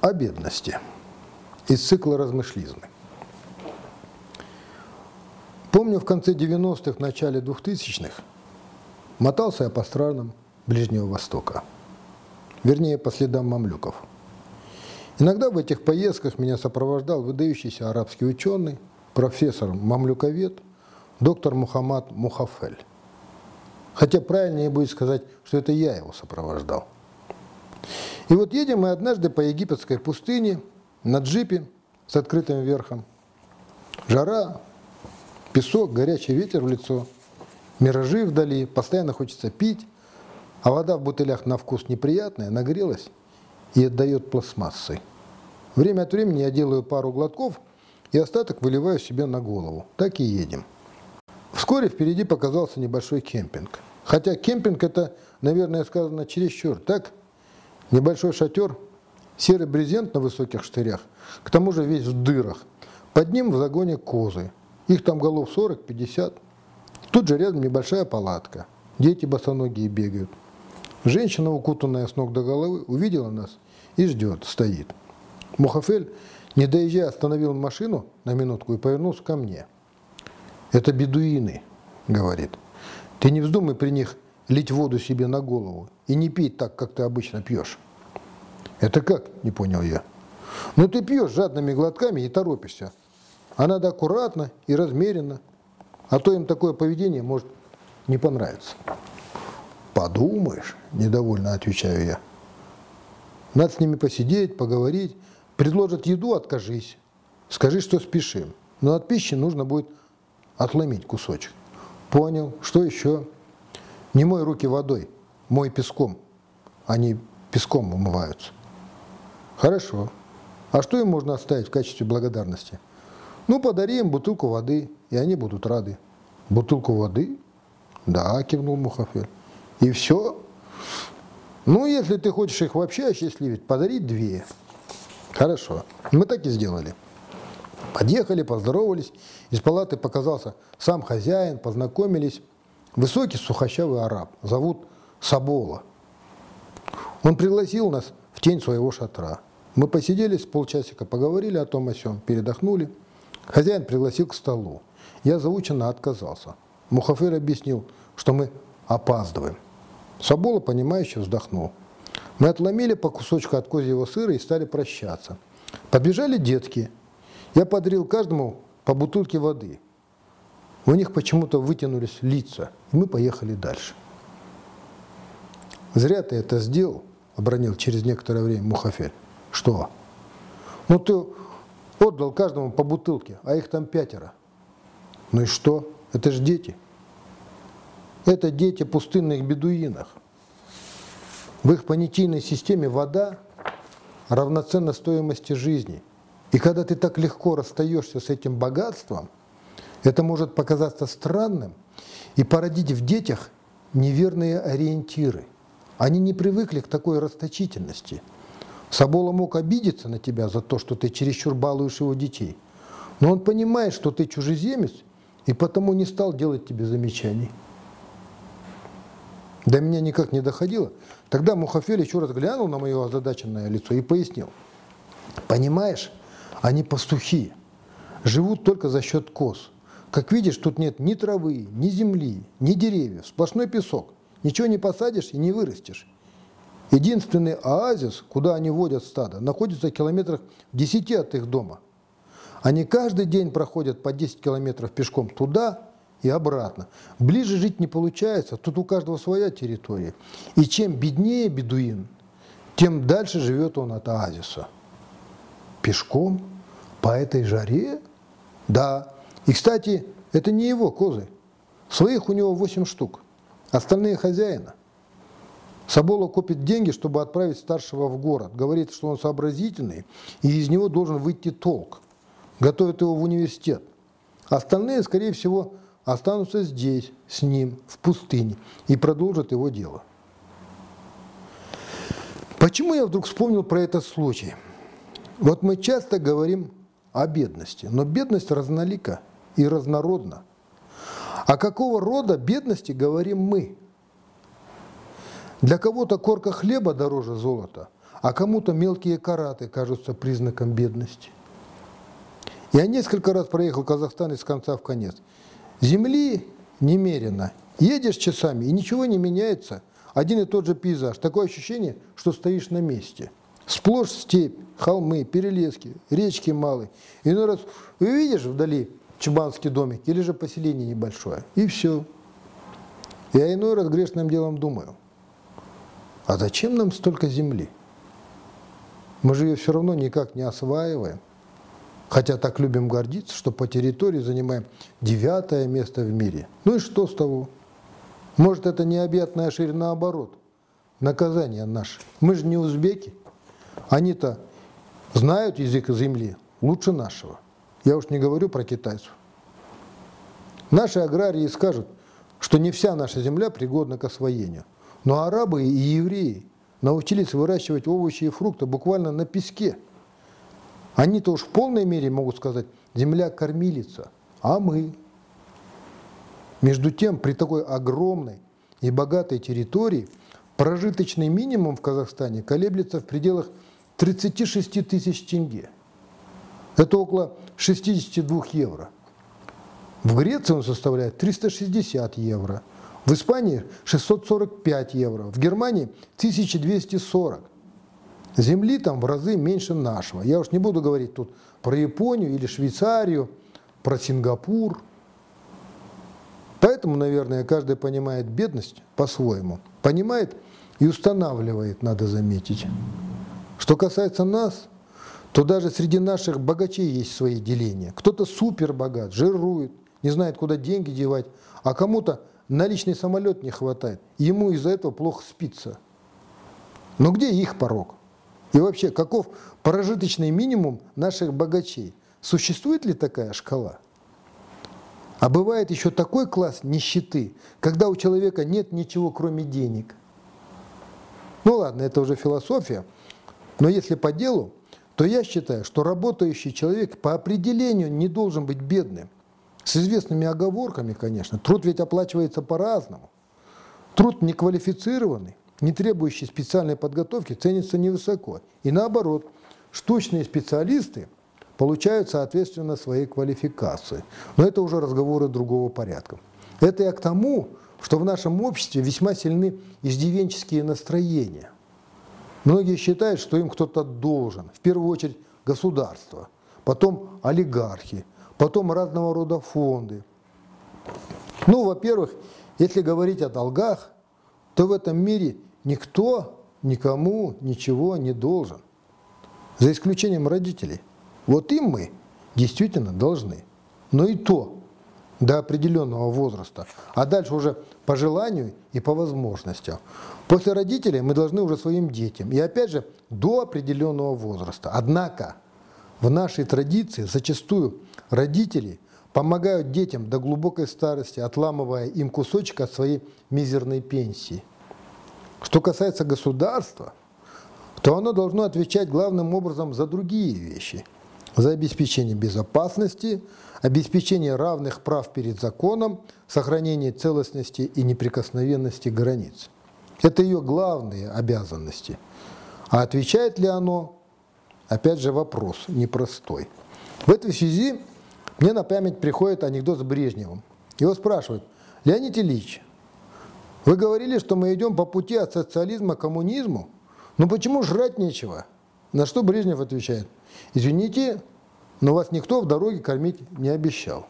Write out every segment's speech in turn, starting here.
о бедности из цикла размышлизмы. Помню, в конце 90-х, начале 2000-х мотался я по странам Ближнего Востока, вернее, по следам мамлюков. Иногда в этих поездках меня сопровождал выдающийся арабский ученый, профессор-мамлюковед, доктор Мухаммад Мухафель. Хотя правильнее будет сказать, что это я его сопровождал. И вот едем мы однажды по египетской пустыне на джипе с открытым верхом. Жара, песок, горячий ветер в лицо, миражи вдали, постоянно хочется пить, а вода в бутылях на вкус неприятная, нагрелась и отдает пластмассой. Время от времени я делаю пару глотков и остаток выливаю себе на голову. Так и едем. Вскоре впереди показался небольшой кемпинг. Хотя кемпинг это, наверное, сказано чересчур. Так, небольшой шатер, серый брезент на высоких штырях, к тому же весь в дырах. Под ним в загоне козы. Их там голов 40-50. Тут же рядом небольшая палатка. Дети босоногие бегают. Женщина, укутанная с ног до головы, увидела нас и ждет, стоит. Мухафель, не доезжая, остановил машину на минутку и повернулся ко мне. «Это бедуины», — говорит. «Ты не вздумай при них лить воду себе на голову и не пить так, как ты обычно пьешь». «Это как?» – не понял я. «Ну ты пьешь жадными глотками и торопишься. А надо аккуратно и размеренно. А то им такое поведение может не понравиться». «Подумаешь», – недовольно отвечаю я. «Надо с ними посидеть, поговорить. Предложат еду – откажись. Скажи, что спешим. Но от пищи нужно будет отломить кусочек». «Понял. Что еще?» «Не мой руки водой, мой песком. Они песком умываются». Хорошо. А что им можно оставить в качестве благодарности? Ну, подари им бутылку воды, и они будут рады. Бутылку воды? Да, кивнул Мухафель. И все? Ну, если ты хочешь их вообще осчастливить, подари две. Хорошо. Мы так и сделали. Подъехали, поздоровались. Из палаты показался сам хозяин, познакомились. Высокий сухощавый араб, зовут Сабола. Он пригласил нас в тень своего шатра. Мы посидели с полчасика, поговорили о том о сём, передохнули. Хозяин пригласил к столу. Я заученно отказался. Мухафер объяснил, что мы опаздываем. Сабола, понимающе вздохнул. Мы отломили по кусочку от козьего сыра и стали прощаться. Побежали детки. Я подарил каждому по бутылке воды. У них почему-то вытянулись лица, и мы поехали дальше. «Зря ты это сделал», — обронил через некоторое время Мухафель. Что? Ну ты отдал каждому по бутылке, а их там пятеро. Ну и что? Это же дети. Это дети пустынных бедуинах. В их понятийной системе вода равноценна стоимости жизни. И когда ты так легко расстаешься с этим богатством, это может показаться странным и породить в детях неверные ориентиры. Они не привыкли к такой расточительности – Сабола мог обидеться на тебя за то, что ты чересчур балуешь его детей. Но он понимает, что ты чужеземец, и потому не стал делать тебе замечаний. До меня никак не доходило. Тогда Мухафель еще раз глянул на мое озадаченное лицо и пояснил. Понимаешь, они пастухи, живут только за счет коз. Как видишь, тут нет ни травы, ни земли, ни деревьев, сплошной песок. Ничего не посадишь и не вырастешь. Единственный оазис, куда они водят стадо, находится в километрах в 10 от их дома. Они каждый день проходят по 10 километров пешком туда и обратно. Ближе жить не получается, тут у каждого своя территория. И чем беднее бедуин, тем дальше живет он от оазиса. Пешком? По этой жаре? Да. И, кстати, это не его козы. Своих у него 8 штук. Остальные хозяина – Сабола копит деньги, чтобы отправить старшего в город. Говорит, что он сообразительный, и из него должен выйти толк. Готовит его в университет. Остальные, скорее всего, останутся здесь, с ним, в пустыне, и продолжат его дело. Почему я вдруг вспомнил про этот случай? Вот мы часто говорим о бедности, но бедность разнолика и разнородна. А какого рода бедности говорим мы – для кого-то корка хлеба дороже золота, а кому-то мелкие караты кажутся признаком бедности. Я несколько раз проехал Казахстан из конца в конец. Земли немерено. Едешь часами, и ничего не меняется. Один и тот же пейзаж. Такое ощущение, что стоишь на месте. Сплошь степь, холмы, перелески, речки малые. Иной раз увидишь вдали чубанский домик или же поселение небольшое. И все. Я иной раз грешным делом думаю, а зачем нам столько земли? Мы же ее все равно никак не осваиваем. Хотя так любим гордиться, что по территории занимаем девятое место в мире. Ну и что с того? Может, это необъятная ширь наоборот. Наказание наше. Мы же не узбеки. Они-то знают язык земли лучше нашего. Я уж не говорю про китайцев. Наши аграрии скажут, что не вся наша земля пригодна к освоению. Но арабы и евреи научились выращивать овощи и фрукты буквально на песке. Они-то уж в полной мере могут сказать, земля кормилица, а мы. Между тем, при такой огромной и богатой территории прожиточный минимум в Казахстане колеблется в пределах 36 тысяч тенге. Это около 62 евро. В Греции он составляет 360 евро. В Испании 645 евро. В Германии 1240. Земли там в разы меньше нашего. Я уж не буду говорить тут про Японию или Швейцарию, про Сингапур. Поэтому, наверное, каждый понимает бедность по-своему. Понимает и устанавливает, надо заметить. Что касается нас, то даже среди наших богачей есть свои деления. Кто-то супер богат, жирует, не знает, куда деньги девать, а кому-то на личный самолет не хватает. Ему из-за этого плохо спится. Но где их порог? И вообще, каков прожиточный минимум наших богачей? Существует ли такая шкала? А бывает еще такой класс нищеты, когда у человека нет ничего, кроме денег. Ну ладно, это уже философия, но если по делу, то я считаю, что работающий человек по определению не должен быть бедным. С известными оговорками, конечно. Труд ведь оплачивается по-разному. Труд неквалифицированный, не требующий специальной подготовки, ценится невысоко. И наоборот, штучные специалисты получают, соответственно, своей квалификации. Но это уже разговоры другого порядка. Это я к тому, что в нашем обществе весьма сильны иждивенческие настроения. Многие считают, что им кто-то должен. В первую очередь государство, потом олигархи, потом разного рода фонды. Ну, во-первых, если говорить о долгах, то в этом мире никто никому ничего не должен, за исключением родителей. Вот им мы действительно должны. Но и то до определенного возраста, а дальше уже по желанию и по возможностям. После родителей мы должны уже своим детям. И опять же, до определенного возраста. Однако в нашей традиции зачастую родители помогают детям до глубокой старости, отламывая им кусочек от своей мизерной пенсии. Что касается государства, то оно должно отвечать главным образом за другие вещи. За обеспечение безопасности, обеспечение равных прав перед законом, сохранение целостности и неприкосновенности границ. Это ее главные обязанности. А отвечает ли оно, опять же, вопрос непростой. В этой связи мне на память приходит анекдот с Брежневым. Его спрашивают, Леонид Ильич, вы говорили, что мы идем по пути от социализма к коммунизму, но почему жрать нечего? На что Брежнев отвечает, извините, но вас никто в дороге кормить не обещал.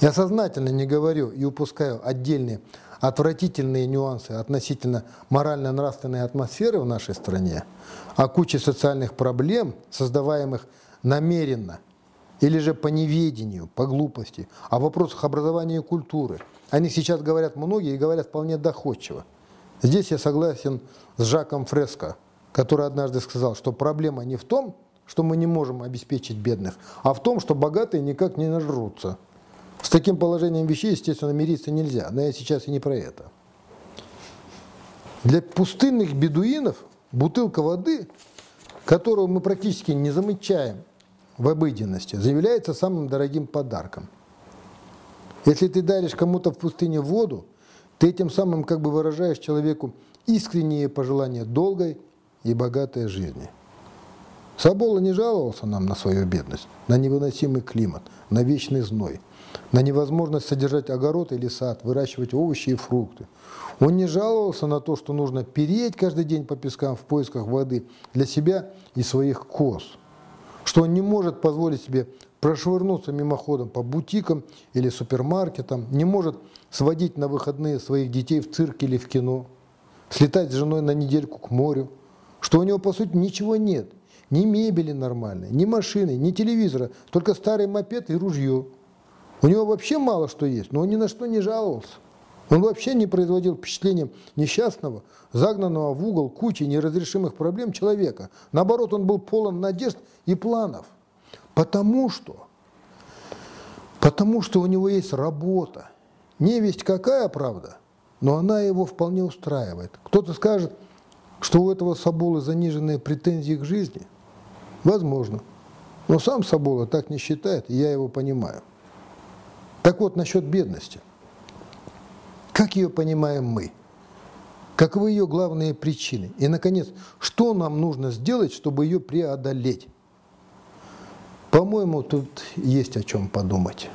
Я сознательно не говорю и упускаю отдельные отвратительные нюансы относительно морально-нравственной атмосферы в нашей стране, о куче социальных проблем, создаваемых намеренно или же по неведению, по глупости, о вопросах образования и культуры. Они сейчас говорят многие и говорят вполне доходчиво. Здесь я согласен с Жаком Фреско, который однажды сказал, что проблема не в том, что мы не можем обеспечить бедных, а в том, что богатые никак не нажрутся. С таким положением вещей, естественно, мириться нельзя, но я сейчас и не про это. Для пустынных бедуинов бутылка воды, которую мы практически не замечаем в обыденности, заявляется самым дорогим подарком. Если ты даришь кому-то в пустыне воду, ты этим самым как бы выражаешь человеку искренние пожелания долгой и богатая жизни. Сабола не жаловался нам на свою бедность, на невыносимый климат, на вечный зной, на невозможность содержать огород или сад, выращивать овощи и фрукты. Он не жаловался на то, что нужно переть каждый день по пескам в поисках воды для себя и своих коз, что он не может позволить себе прошвырнуться мимоходом по бутикам или супермаркетам, не может сводить на выходные своих детей в цирк или в кино, слетать с женой на недельку к морю, что у него, по сути, ничего нет, ни мебели нормальной, ни машины, ни телевизора, только старый мопед и ружье. У него вообще мало что есть, но он ни на что не жаловался. Он вообще не производил впечатления несчастного, загнанного в угол кучи неразрешимых проблем человека. Наоборот, он был полон надежд и планов. Потому что, потому что у него есть работа. Не весть какая правда, но она его вполне устраивает. Кто-то скажет, что у этого Саболы заниженные претензии к жизни. Возможно. Но сам Сабола так не считает, и я его понимаю. Так вот, насчет бедности. Как ее понимаем мы? Каковы ее главные причины? И, наконец, что нам нужно сделать, чтобы ее преодолеть? По-моему, тут есть о чем подумать.